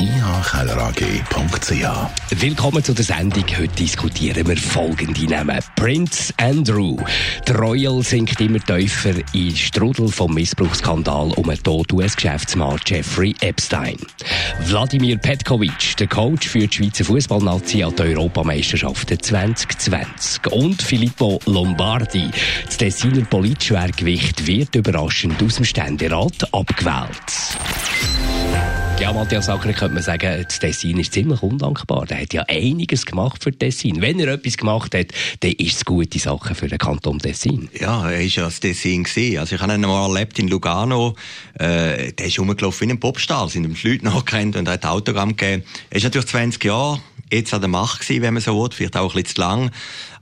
ihkellerag.ch. Willkommen zu der Sendung. Heute diskutieren wir folgende Namen. Prince Andrew. Der Royal sinkt immer tiefer in Strudel vom Missbrauchsskandal um den Tod US-Geschäftsmann Jeffrey Epstein. Wladimir Petkovic, der Coach für die Schweizer Fußballnazi an der Europameisterschaften 2020. Und Filippo Lombardi, das Tessiner Politschwergewicht, wird überraschend aus dem Ständerat abgewählt. Ja, Matthias Acker, könnte man sagen, das Tessin ist ziemlich undankbar. Der hat ja einiges gemacht für Tessin. Wenn er etwas gemacht hat, dann ist es gute Sache für den Kanton Tessin. Ja, er ist ja das Tessin. Also ich habe ihn mal erlebt in Lugano. Äh, der ist rumgelaufen wie ein Popstar. Sind ihm die Leute nachgerannt und hat Autogramm gegeben. Er ist natürlich 20 Jahre jetzt an der Macht gewesen, wenn man so will. Vielleicht auch ein bisschen zu lang.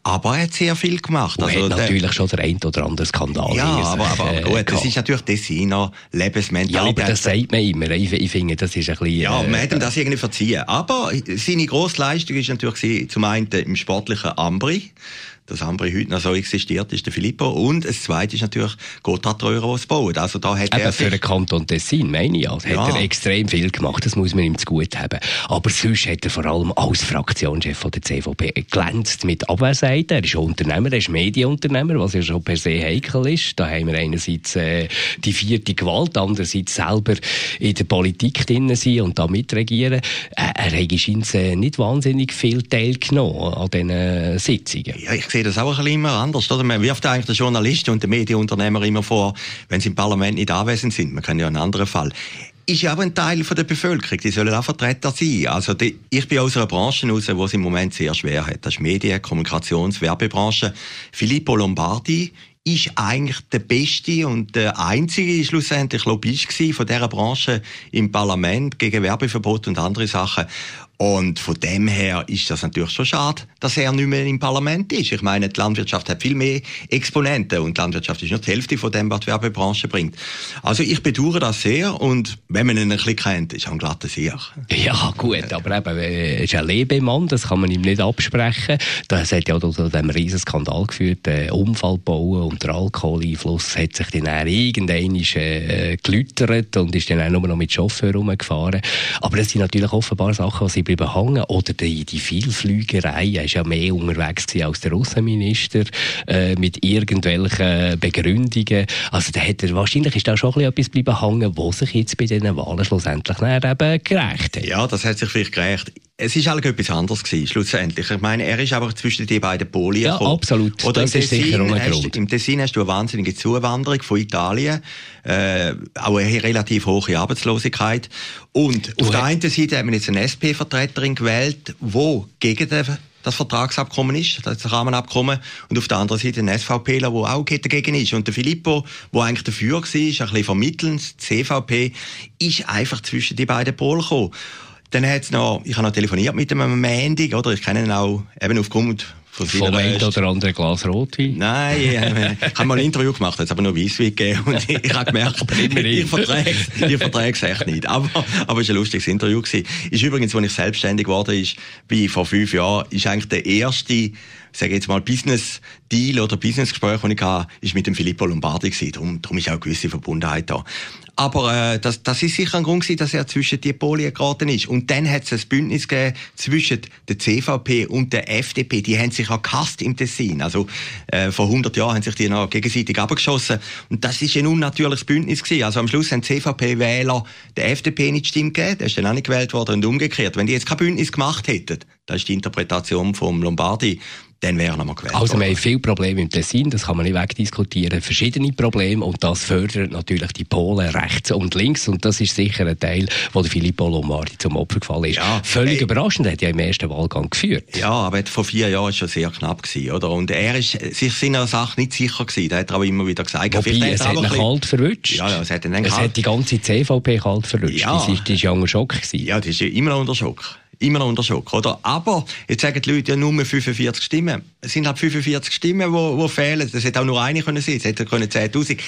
Aber er hat sehr viel gemacht. Und also, hat natürlich der, schon der ein oder andere Skandal. Ja, aber, aber äh, gut, das ist natürlich Tessiner Lebensmentalität. Ja, aber das sagt man immer. Ich, ich finde, das ist ein bisschen... Ja, man äh, hat ihm das irgendwie verziehen. Aber seine grosse Leistung ist natürlich zum einen im sportlichen Ambri dass Ambri heute noch so existiert, ist der Filippo. Und das zweite ist natürlich Gotthard Röhrer, der baut. Also da hat Eben er für den Kanton Tessin, meine ich. Also ja. hat er extrem viel gemacht, das muss man ihm zu gut haben. Aber sonst hat er vor allem als Fraktionschef von der CVP glänzt mit Abwesenheit. Er ist Unternehmer, er ist Medienunternehmer, was ja schon per se heikel ist. Da haben wir einerseits äh, die vierte Gewalt, andererseits selber in der Politik drin sein und da mitregieren. Äh, er hat äh, nicht wahnsinnig viel teilgenommen an diesen Sitzungen. Ja, ich sehe das auch ein immer anders. Oder? Man wirft eigentlich den Journalisten und den Medienunternehmer immer vor, wenn sie im Parlament nicht anwesend sind. Man kann ja einen anderen Fall ist ja auch ein Teil von der Bevölkerung. Die sollen auch Vertreter sein. Also die, ich bin aus einer Branche raus, wo es im Moment sehr schwer hat. Das ist Medien-, Kommunikations-, Werbebranche. Filippo Lombardi ist eigentlich der beste und der einzige schlussendlich Lobbyist von dieser Branche im Parlament gegen Werbeverbot und andere Sachen. Und von dem her ist das natürlich schon schade, dass er nicht mehr im Parlament ist. Ich meine, die Landwirtschaft hat viel mehr Exponenten und die Landwirtschaft ist nur die Hälfte von dem, was die Werbebranche bringt. Also ich bedauere das sehr und wenn man ihn ein bisschen kennt, ist er ein glatter Sieg. Ja, gut, aber eben, er ist ein Lebemann, das kann man ihm nicht absprechen. Das hat ja auch zu diesem riesen Skandal geführt, der Unfall bauen und der Alkoholeinfluss hat sich dann irgendwann äh, gelütert und ist dann auch nur noch mit Chauffeur rumgefahren. Aber das sind natürlich offenbar Sachen, die bleiben hängen. Oder die, die Vielflügerei. Er war ja mehr unterwegs als der Außenminister äh, mit irgendwelchen Begründungen. Also da hat er, wahrscheinlich ist da schon etwas bleiben hängen, was sich jetzt bei diesen Wahlen schlussendlich eben gerecht hat. Ja, das hat sich vielleicht gerecht. Es ist eigentlich etwas anderes gewesen, schlussendlich. Ich meine, er ist aber zwischen die beiden Polien Ja, gekommen. absolut. Oder das ist sicher ein Grund. Im Tessin hast du eine wahnsinnige Zuwanderung von Italien, äh, auch eine relativ hohe Arbeitslosigkeit. Und du auf der einen Seite haben wir jetzt eine SP-Vertreterin gewählt, die gegen den das Vertragsabkommen ist, das Rahmenabkommen, und auf der anderen Seite ein SVPler, der auch dagegen ist. Und der Filippo, der eigentlich dafür war, ein bisschen vermittelnd, die CVP, ist einfach zwischen die beiden Polen gekommen. Dann hat's noch, ich habe noch telefoniert mit einem Mandy, oder? Ich kenne ihn auch eben aufgrund von Vom ein oder andere Glas Rotwein? Nein, ich, äh, ich habe mal ein Interview gemacht, es aber nur Weisswein gegeben und ich, ich habe gemerkt, ich verträge es echt nicht. Aber, aber es war ein lustiges Interview. Gewesen. Ist übrigens, als ich selbstständig geworden ist, wie vor fünf Jahren, ist eigentlich der erste sage jetzt mal, Business-Deal oder Business-Gespräch, das ich hatte, ist mit dem Filippo Lombardi gewesen. Darum, darum ist auch eine gewisse Verbundenheit da. Aber äh, das, das ist sicher ein Grund gewesen, dass er zwischen die Polien geraten ist. Und dann hat es ein Bündnis gegeben zwischen der CVP und der FDP. Die haben sich auch gehasst im Tessin. Also äh, vor 100 Jahren haben sich die noch gegenseitig abgeschossen. Und das ist ein unnatürliches Bündnis gewesen. Also am Schluss haben CVP-Wähler der FDP nicht Stimme gegeben. Der ist dann auch nicht gewählt worden und umgekehrt. Wenn die jetzt kein Bündnis gemacht hätten, das ist die Interpretation vom Lombardi, dann wäre er nochmal gewählt Also wir haben viele Probleme im Tessin, das kann man nicht wegdiskutieren. Verschiedene Probleme und das fördert natürlich die Polen rechts und links und das ist sicher ein Teil, wo der Filippo Lombardi zum Opfer gefallen ist. Ja, Völlig ey, überraschend, er hat ja im ersten Wahlgang geführt. Ja, aber vor vier Jahren war schon sehr knapp gewesen, oder? Und er ist sich seiner Sache nicht sicher gewesen, das hat er auch immer wieder gesagt. Wobei, es hat ihn kalt verwünscht. Ja, ja, es hat ihn Es hat die ganze CVP kalt verwünscht. Ja. Das war, ja unter Schock gewesen. Ja, das ist immer noch unter Schock. Immer noch unter Schock, oder? Aber, jetzt sagen die Leute ja nur 45 Stimmen. Es sind halt 45 Stimmen, die, die fehlen. Das hätte auch nur eine können sein. Es hätte können 10.000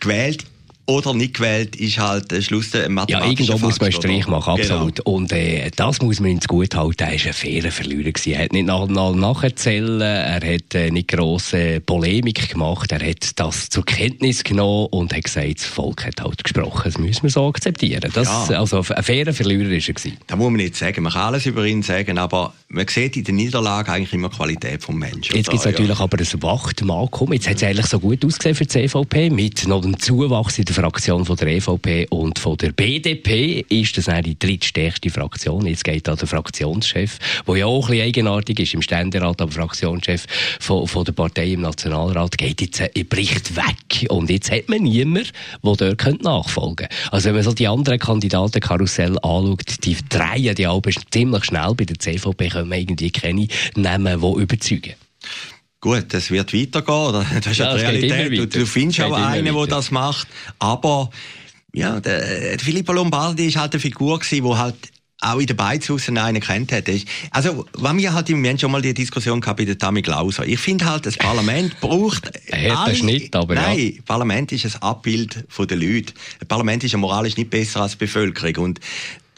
gewählt oder nicht gewählt, ist halt der Schluss der Ja, irgendwo muss man einen Strich machen, genau. absolut. Genau. Und äh, das muss man ins Gut halten. Er war ein fairer Verlierer. Er hat nicht nach, nach, nacherzählen, er hat äh, nicht grosse Polemik gemacht, er hat das zur Kenntnis genommen und hat gesagt, das Volk hat halt gesprochen. Das müssen wir so akzeptieren. Das, ja. Also ein fairer Verlierer war er. Gewesen. Da muss man nicht sagen, man kann alles über ihn sagen, aber man sieht in der Niederlage eigentlich immer die Qualität des Menschen. Jetzt gibt es natürlich ja. aber ein Wachtmakum. Jetzt hat es eigentlich so gut ausgesehen für die CVP mit noch einem Zuwachs in der Fraktion von der EVP und von der BDP ist das die drittstärkste Fraktion. Jetzt geht da der Fraktionschef, der ja auch ein bisschen eigenartig ist im Ständerat, aber Fraktionschef von, von der Partei im Nationalrat, geht jetzt, bricht weg. Und jetzt hat man niemanden, der dort nachfolgen könnte. Also wenn man so die anderen Kandidatenkarussell anschaut, die drehen die Alben ziemlich schnell. Bei der CVP können wir irgendwie keine nehmen, die überzeugen. Gut, das wird weitergehen. Das ist ja, die Realität. Du, du, findest auch einen, der das macht. Aber, ja, der, der Filippo Lombardi ist halt eine Figur gewesen, die halt auch in den Beizhusen einen kennt hat. Also, wenn wir halt im Moment schon mal die Diskussion gehabt bei der Tami Glauser. Ich finde halt, das Parlament braucht... Er hat alle, nicht, aber Nein, ja. Parlament ist ein Abbild der Leute. Das Parlament ist ja moralisch nicht besser als die Bevölkerung. Und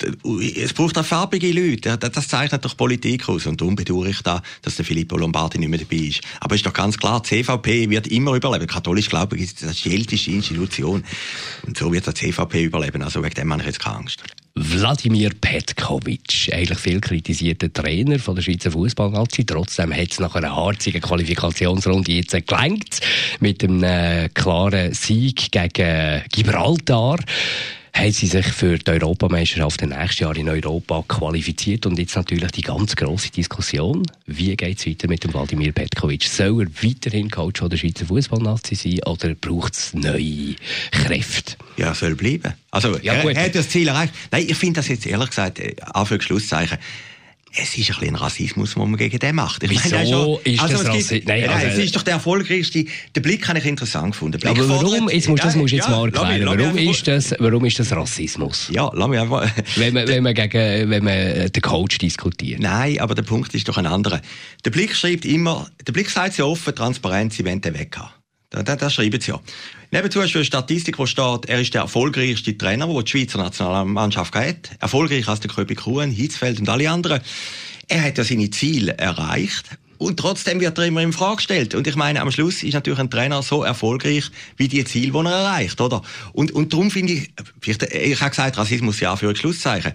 es braucht auch farbige Leute. Das zeichnet doch Politik aus. Und darum bedauere ich da, dass der Filippo Lombardi nicht mehr dabei ist. Aber es ist doch ganz klar, die CVP wird immer überleben. Katholisch Glaube ist die älteste Institution. Und so wird die CVP überleben. Also wegen dem habe ich jetzt keine Angst. Wladimir Petkovic, eigentlich viel kritisierter Trainer von der Schweizer Fußballnazi. Trotzdem hat es nach einer harzigen Qualifikationsrunde jetzt gelangt mit einem äh, klaren Sieg gegen Gibraltar haben sie sich für die Europameisterschaft nächstes Jahr in Europa qualifiziert. Und jetzt natürlich die ganz grosse Diskussion. Wie geht es weiter mit dem Wladimir Petkovic? Soll er weiterhin Coach der Schweizer Fußballnazi sein oder braucht es neue Kräfte? Ja, soll bleiben. Also, ja, er, er hat das Ziel erreicht. Nein, ich finde das jetzt ehrlich gesagt, äh, Anführungs Schlusszeichen, es ist ein bisschen Rassismus, den man gegen den macht. Ich Wieso meine, schon, ist also, das Rassismus? Nein, also, es ist doch der erfolgreichste, der Blick habe ich interessant gefunden. Blick aber warum, jetzt musst, das musst du jetzt ja, mal erklären, warum, ist das, warum ist das Rassismus? Ja, lass mich einfach... wenn, man, wenn, man gegen, wenn man den Coach diskutiert. Nein, aber der Punkt ist doch ein anderer. Der Blick schreibt immer, der Blick sagt ja offen, transparent, sie wollen den weg haben. Das, das schreiben sie ja. Nebenzu du eine Statistik, wo steht, er ist der erfolgreichste Trainer, den die Schweizer Nationalmannschaft hat. Erfolgreicher als der Köpi Kuhn, Hitzfeld und alle anderen. Er hat ja seine Ziele erreicht. Und trotzdem wird er immer in Frage gestellt. Und ich meine, am Schluss ist natürlich ein Trainer so erfolgreich wie die Ziele, die er erreicht, oder? Und, und darum finde ich, ich habe gesagt, Rassismus ja für ein Schlusszeichen.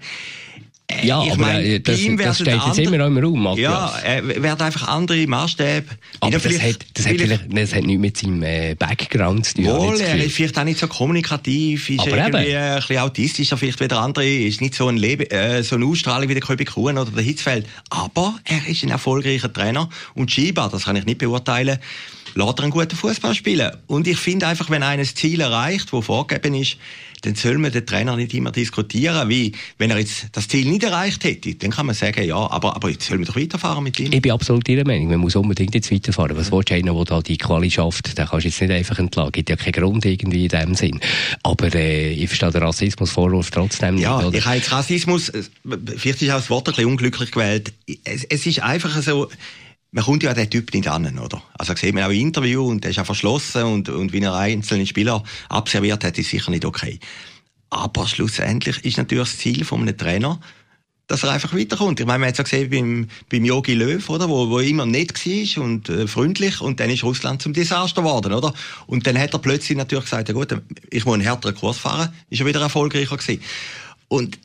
Äh, ja, ich aber mein, äh, das, das steht jetzt andere, immer noch im Raum, Matthias. Ja, er wird einfach andere Maßstäbe. Aber das hat, das, hat vielleicht, das hat nichts mit seinem äh, Background zu tun. Wohl, er ist vielleicht auch nicht so kommunikativ, ist aber irgendwie eben. ein bisschen autistischer vielleicht wie der andere, ist nicht so, ein Leben, äh, so eine Ausstrahlung wie der Köbi Kuhn oder der Hitzfeld. Aber er ist ein erfolgreicher Trainer und Schieber, das kann ich nicht beurteilen, lässt er einen guten Fußball spielen. Und ich finde einfach, wenn einer ein Ziel erreicht, das vorgegeben ist, dann soll man den Trainer nicht immer diskutieren, wie, wenn er jetzt das Ziel nicht erreicht hätte, dann kann man sagen, ja, aber, aber jetzt sollen wir doch weiterfahren mit ihm. Ich bin absolut Ihrer Meinung, man muss unbedingt jetzt weiterfahren. Was mhm. willst du einer, der da die Quali schafft, den kannst du jetzt nicht einfach entlassen. Gibt ja keinen Grund irgendwie in dem Sinn. Aber äh, ich verstehe den Rassismusvorwurf trotzdem nicht. Ja, ich habe jetzt Rassismus, äh, vielleicht ist auch das Wort ein bisschen unglücklich gewählt. Es, es ist einfach so, man kommt ja an den Typ nicht an, oder? Also sieht man auch im Interview und der ist auch verschlossen und, und wie er einzelne Spieler abserviert hat, ist sicher nicht okay. Aber schlussendlich ist natürlich das Ziel von einem Trainer, dass er einfach weiterkommt. Ich meine, man hat es ja gesehen beim, beim Jogi Löw, oder? Wo, wo immer nett war und äh, freundlich und dann ist Russland zum Desaster geworden, oder? Und dann hat er plötzlich natürlich gesagt, ja gut, ich muss einen härteren Kurs fahren, ist er wieder erfolgreicher gewesen. Und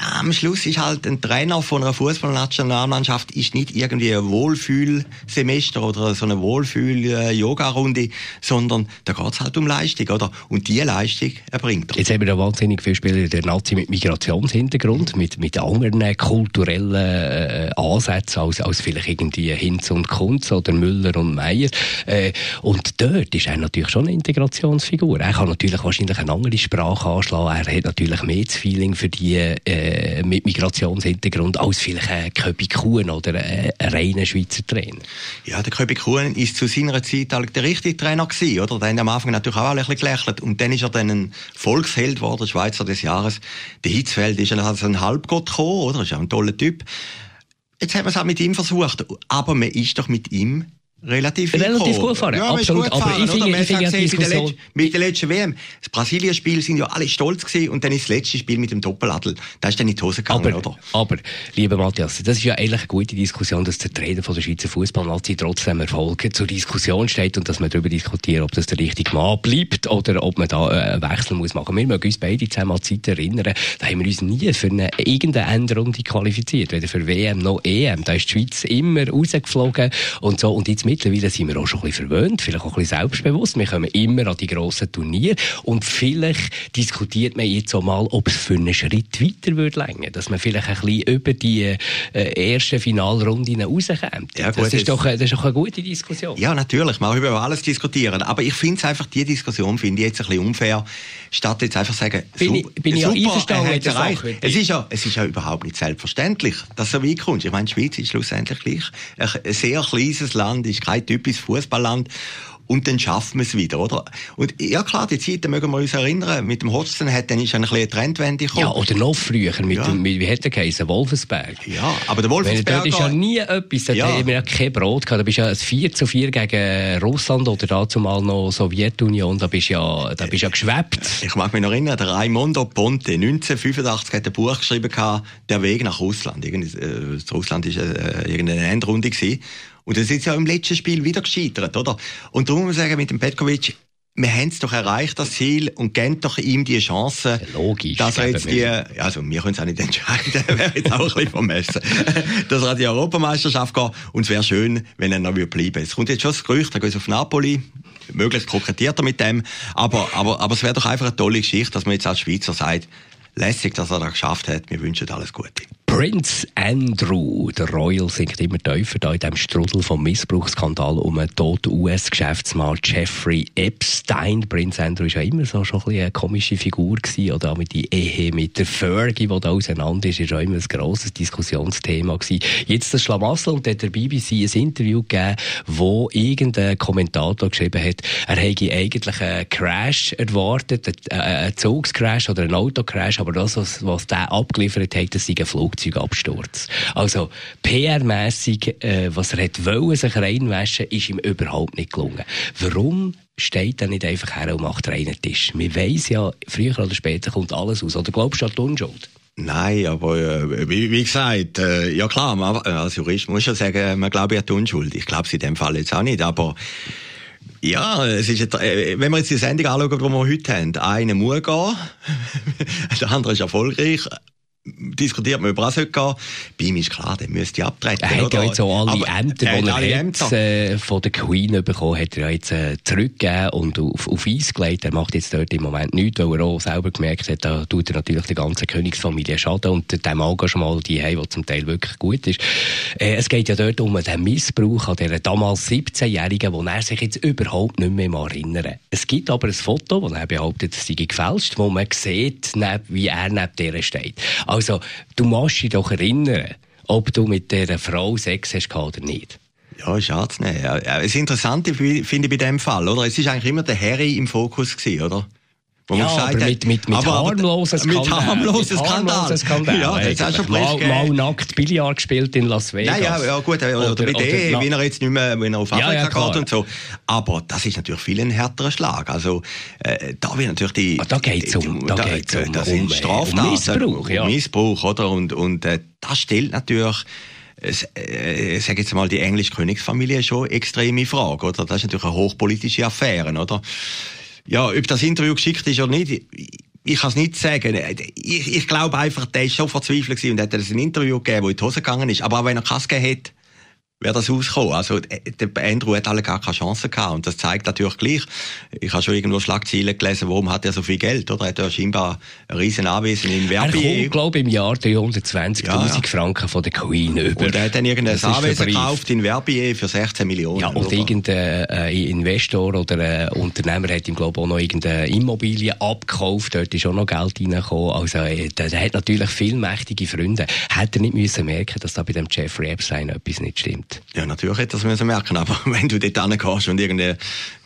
am Schluss ist halt ein Trainer von einer Fußballnationalmannschaft ist nicht irgendwie ein Wohlfühlsemester oder so eine Wohlfühl-Yoga-Runde, sondern da geht es halt um Leistung, oder? Und diese Leistung erbringt er. Jetzt haben wir wahnsinnig viele Spieler der Nazi mit Migrationshintergrund, mit, mit anderen kulturellen äh, Ansätzen als, als vielleicht irgendwie Hinz und Kunz oder Müller und Meier. Äh, und dort ist er natürlich schon eine Integrationsfigur. Er kann natürlich wahrscheinlich eine andere Sprache anschlagen. Er hat natürlich mehr das Feeling für die äh, äh, mit Migrationshintergrund als vielleicht ein Köbi Kuhn oder ein, ein reiner Schweizer Trainer. Ja, der Köbi Kuhn ist zu seiner Zeit der richtige Trainer gewesen, oder? Der hat am Anfang natürlich auch ein bisschen gelächelt und dann ist er dann ein Volksheld geworden, Schweizer des Jahres. Der Hitzfeld ist als ein Halbgott gekommen, oder? Ist ja ein toller Typ. Jetzt hat man es auch mit ihm versucht, aber man ist doch mit ihm relativ Relativ gut fahren, ja, absolut. Gut aber ich finde, ich finde gesehen, mit, der letzten, mit der letzten WM. Das Brasilien-Spiel sind ja alle stolz gewesen und dann ist das letzte Spiel mit dem Doppeladel. Da ist dann in die Hose gegangen, aber, oder? Aber, lieber Matthias, das ist ja eigentlich eine gute Diskussion, dass der Trainer von der Schweizer Fußballnazi trotzdem Erfolge zur Diskussion steht und dass man darüber diskutiert, ob das der richtige Mann bleibt oder ob man da äh, einen Wechsel muss machen. Wir mögen uns beide zusammen an die Zeit erinnern, da haben wir uns nie für eine, irgendeine Endrunde qualifiziert, weder für WM noch EM. Da ist die Schweiz immer rausgeflogen und so. Und jetzt mittlerweile sind wir auch schon ein bisschen verwöhnt, vielleicht auch ein bisschen selbstbewusst. Wir kommen immer an die grossen Turniere und vielleicht diskutiert man jetzt auch mal, ob es für einen Schritt weiter würde länger, dass man vielleicht ein bisschen über die äh, ersten Finalrunden rauskommt. Ja, gut, das, ist doch, das ist doch eine gute Diskussion. Ja, natürlich, man kann über alles diskutieren, aber ich finde es einfach, die Diskussion finde ich jetzt ein bisschen unfair, statt jetzt einfach sagen, bin ich, bin super, ich einverstanden mit der Sache. Es ist, ja, es ist ja überhaupt nicht selbstverständlich, dass so weit kommst. Ich meine, die Schweiz ist schlussendlich gleich ein sehr kleines Land, ist kein typisches Fußballland und dann schaffen wir es wieder, oder? Und ja klar, die Zeit, da mögen wir uns erinnern, mit dem Hodgson hat dann ist ein bisschen eine Trendwende gekommen. Ja, oder noch früher, mit Ja. dem, mit, wie hat der geheißen, Wolfensberg. Ja, aber der dort ist ja nie etwas, da Ja. wir ja kein Brot gehabt. Da bist ja ein 4 zu 4 gegen Russland oder dazu mal noch Sowjetunion, da bist ja, da bist ja geschwebt. Ich mag mich noch erinnern, der Raimondo Ponte, 1985 hat ein Buch geschrieben, gehabt, Der Weg nach Russland. Irgend, äh, Russland ist äh, irgendeine Endrunde gewesen. Und das ist ja im letzten Spiel wieder gescheitert, oder? Und darum muss ich sagen, mit dem Petkovic, wir haben es doch erreicht, das Ziel, und geben doch ihm die Chance, Logisch, dass er jetzt die, also wir können es auch nicht entscheiden, wäre jetzt auch ein bisschen vermessen, dass er an die Europameisterschaft geht, und es wäre schön, wenn er noch bleiben würde. Es kommt jetzt schon das Gerücht, er geht auf Napoli, möglichst kokettiert er mit dem, aber, aber, aber es wäre doch einfach eine tolle Geschichte, dass man jetzt als Schweizer sagt, lässig, dass er das geschafft hat, wir wünschen alles Gute. Prince Andrew, der Royal, sinkt immer tiefer da in dem Strudel vom Missbrauchsskandal um einen toten US-Geschäftsmann Jeffrey Epstein. Prince Andrew ist ja immer so schon ein bisschen eine komische Figur gewesen, oder auch mit die Ehe mit der Fergie, die da auseinander ist, ist auch immer ein grosses Diskussionsthema gewesen. Jetzt das Schlamassel und der BBC ein Interview gegeben, wo irgendein Kommentator geschrieben hat, er hätte eigentlich einen Crash erwartet, einen, Zugscrash oder einen Autocrash, aber das, was, was der abgeliefert hat, das sei ein Flugzeugabsturz. Also PR-mässig, äh, was er hat wollen, sich reinwaschen, ist ihm überhaupt nicht gelungen. Warum steht er nicht einfach her und macht reinen Tisch? Man weiss ja, früher oder später kommt alles aus. Oder glaubst du an die Unschuld? Nein, aber äh, wie, wie gesagt, äh, ja klar, man, als Jurist muss ich ja sagen, man glaube, er hat Unschuld. Ich glaube es in dem Fall jetzt auch nicht, aber ja, es ist, äh, wenn wir jetzt die Sendung anschauen, die wir heute haben, einer muss gehen, der andere ist erfolgreich, diskutiert man über gehen. Bei ihm ist klar, der müsste abtreten. Er hat ja jetzt auch alle Aber Ämter, er die er Ämter. äh, von der Queen bekommen hat, er jetzt äh, zurückgegeben und auf, auf Eis gelegt. Er macht jetzt dort im Moment nichts, weil er auch selber gemerkt hat, da tut er natürlich der ganzen Königsfamilie Schaden und dem Engagement, die haben, was zum Teil wirklich gut ist. Äh, es geht ja dort um den Missbrauch an dieser damals 17-Jährigen, wo er sich jetzt überhaupt nicht mehr erinnern Es gibt aber ein Foto, wo er behauptet, es sei gefälscht, wo man sieht, wie er neben der steht. Also, du musst dich doch erinnern, ob du mit dieser Frau Sex hast oder nicht. Ja, schade zu nehmen. Ja, ja, Das Interessante fi- finde ich bei dem Fall, oder? Es ist eigentlich immer der Harry im Fokus gewesen, oder? Wo Ja, aber hat- mit, mit, mit aber- harmlosen Skandal. Mit harmlosen Mit Skandal. Ja, das hast schon mal, mal nackt Billard gespielt in Las Vegas. Nein, ja, ja, gut, oder, oder, Oder- mit der, na- wie er jetzt nicht mehr, wenn er auf Ja, Afrika ja, klar. geht und so. Aber das ist natürlich viel ein härterer Schlag. Also, äh, da wird natürlich die, Ah, da geht's um- da geht's um- das um, sind äh, Straftaten. um Missbrauch, ja. Um Missbrauch, oder? Und, und, äh, das stellt natürlich, es, äh, ich sage jetzt mal, die englische Königsfamilie schon extrem in Frage, oder? Das ist natürlich eine hochpolitische Affäre, oder? Ja, ob das Interview geschickt ist oder nicht, ich, kann es nicht sagen. Ich, ich glaube einfach, der ist schon verzweifelt und hat das ein Interview gegeben, wo in die Hose gegangen ist. Aber auch wenn er Kass gegeben hat, wäre das ausgekommen. Also, äh, der Andrew hat alle gar keine Chance gehabt. Und das zeigt natürlich gleich. Ich habe schon irgendwo Schlagzeilen gelesen, warum hat er so viel Geld, oder? Er hat ja scheinbar ein riesen Anwesen in Verbier. Er kommt, glaube im Jahr 320.000 ja, ja. Franken von der Queen über. Und er hat dann irgendein Anwesen gekauft in Verbier für 16 Millionen. Ja, und irgendein äh, Investor oder ein Unternehmer hat ihm, glaube ich, auch noch irgendeine Immobilie abgekauft. Dort ist auch noch Geld reingekommen. Also, äh, der, der hat natürlich viel mächtige Freunde. Hätte er nicht müssen merken, dass da bei dem Jeffrey Epstein etwas nicht stimmt. Ja, natürlich hätte das müssen merken, aber wenn du dort hingehst und irgendwie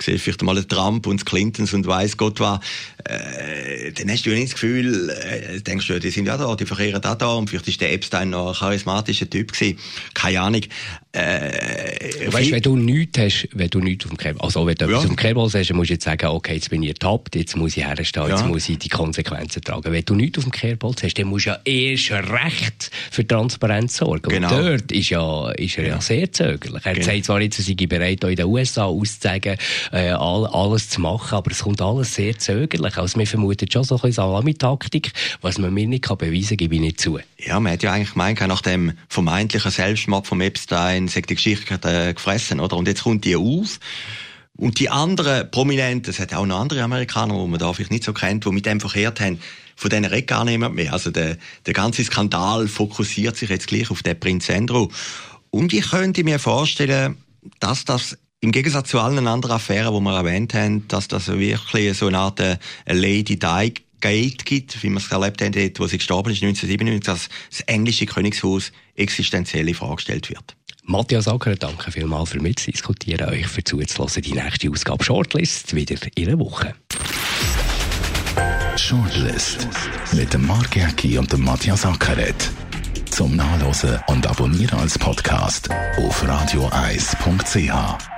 siehst vielleicht mal einen Trump und Clintons und weiß Gott was, äh, dann hast du ja nicht das Gefühl, äh, denkst du, die sind ja da, die verkehren da da und vielleicht ist der Epstein noch ein charismatischer Typ gewesen. Keine Ahnung. Äh, weißt, wenn du nichts hast, wenn du nichts auf dem Kerbal, also wenn du ja. etwas auf dem Kerbal hast, musst du jetzt sagen, okay, jetzt bin ich ertappt, jetzt muss ich herstehen, jetzt muss ich die Konsequenzen tragen. Wenn du nichts auf dem Kerbal hast, dann musst du ja erst recht für Transparenz sorgen. Genau. Und dort ist, ja, ist er ja sehr zögerlich. Er genau. sagt zwar jetzt, er sei bereit, auch in den USA auszuzeigen, äh, all, alles zu machen, aber es kommt alles sehr zögerlich. Also wir vermuten schon so ein bisschen Salamitaktik, was man mir nicht kann beweisen kann, gebe ich nicht zu. Ja, man hat ja eigentlich gemeint, nach dem vermeintlichen Selbstmord von Epstein, sagt die Geschichte äh, gefressen, oder? Und jetzt kommt die auf. Und die anderen Prominenten, es hat auch noch andere Amerikaner, die man da vielleicht nicht so kennt, die mit dem verkehrt haben, von denen redet gar niemand mehr. Also der, der ganze Skandal fokussiert sich jetzt gleich auf den Prinz Andrew. Und ich könnte mir vorstellen, dass das im Gegensatz zu allen anderen Affären, die wir erwähnt haben, dass das wirklich so eine Art äh, Lady Di Gate gibt, wie wir es erlebt haben, dort, wo sie gestorben ist, 1997, dass das englische Königshaus existenziell in Frage gestellt wird. Matthias Acker, danke vielmals für mitzudiskutieren, euch für zuzulassen. Die nächste Ausgabe Shortlist wieder in einer Woche. Shortlist mit dem Mark Jäcki und dem Matthias Ackeret. Zum Nachlesen und Abonnieren als Podcast auf radioeis.ch.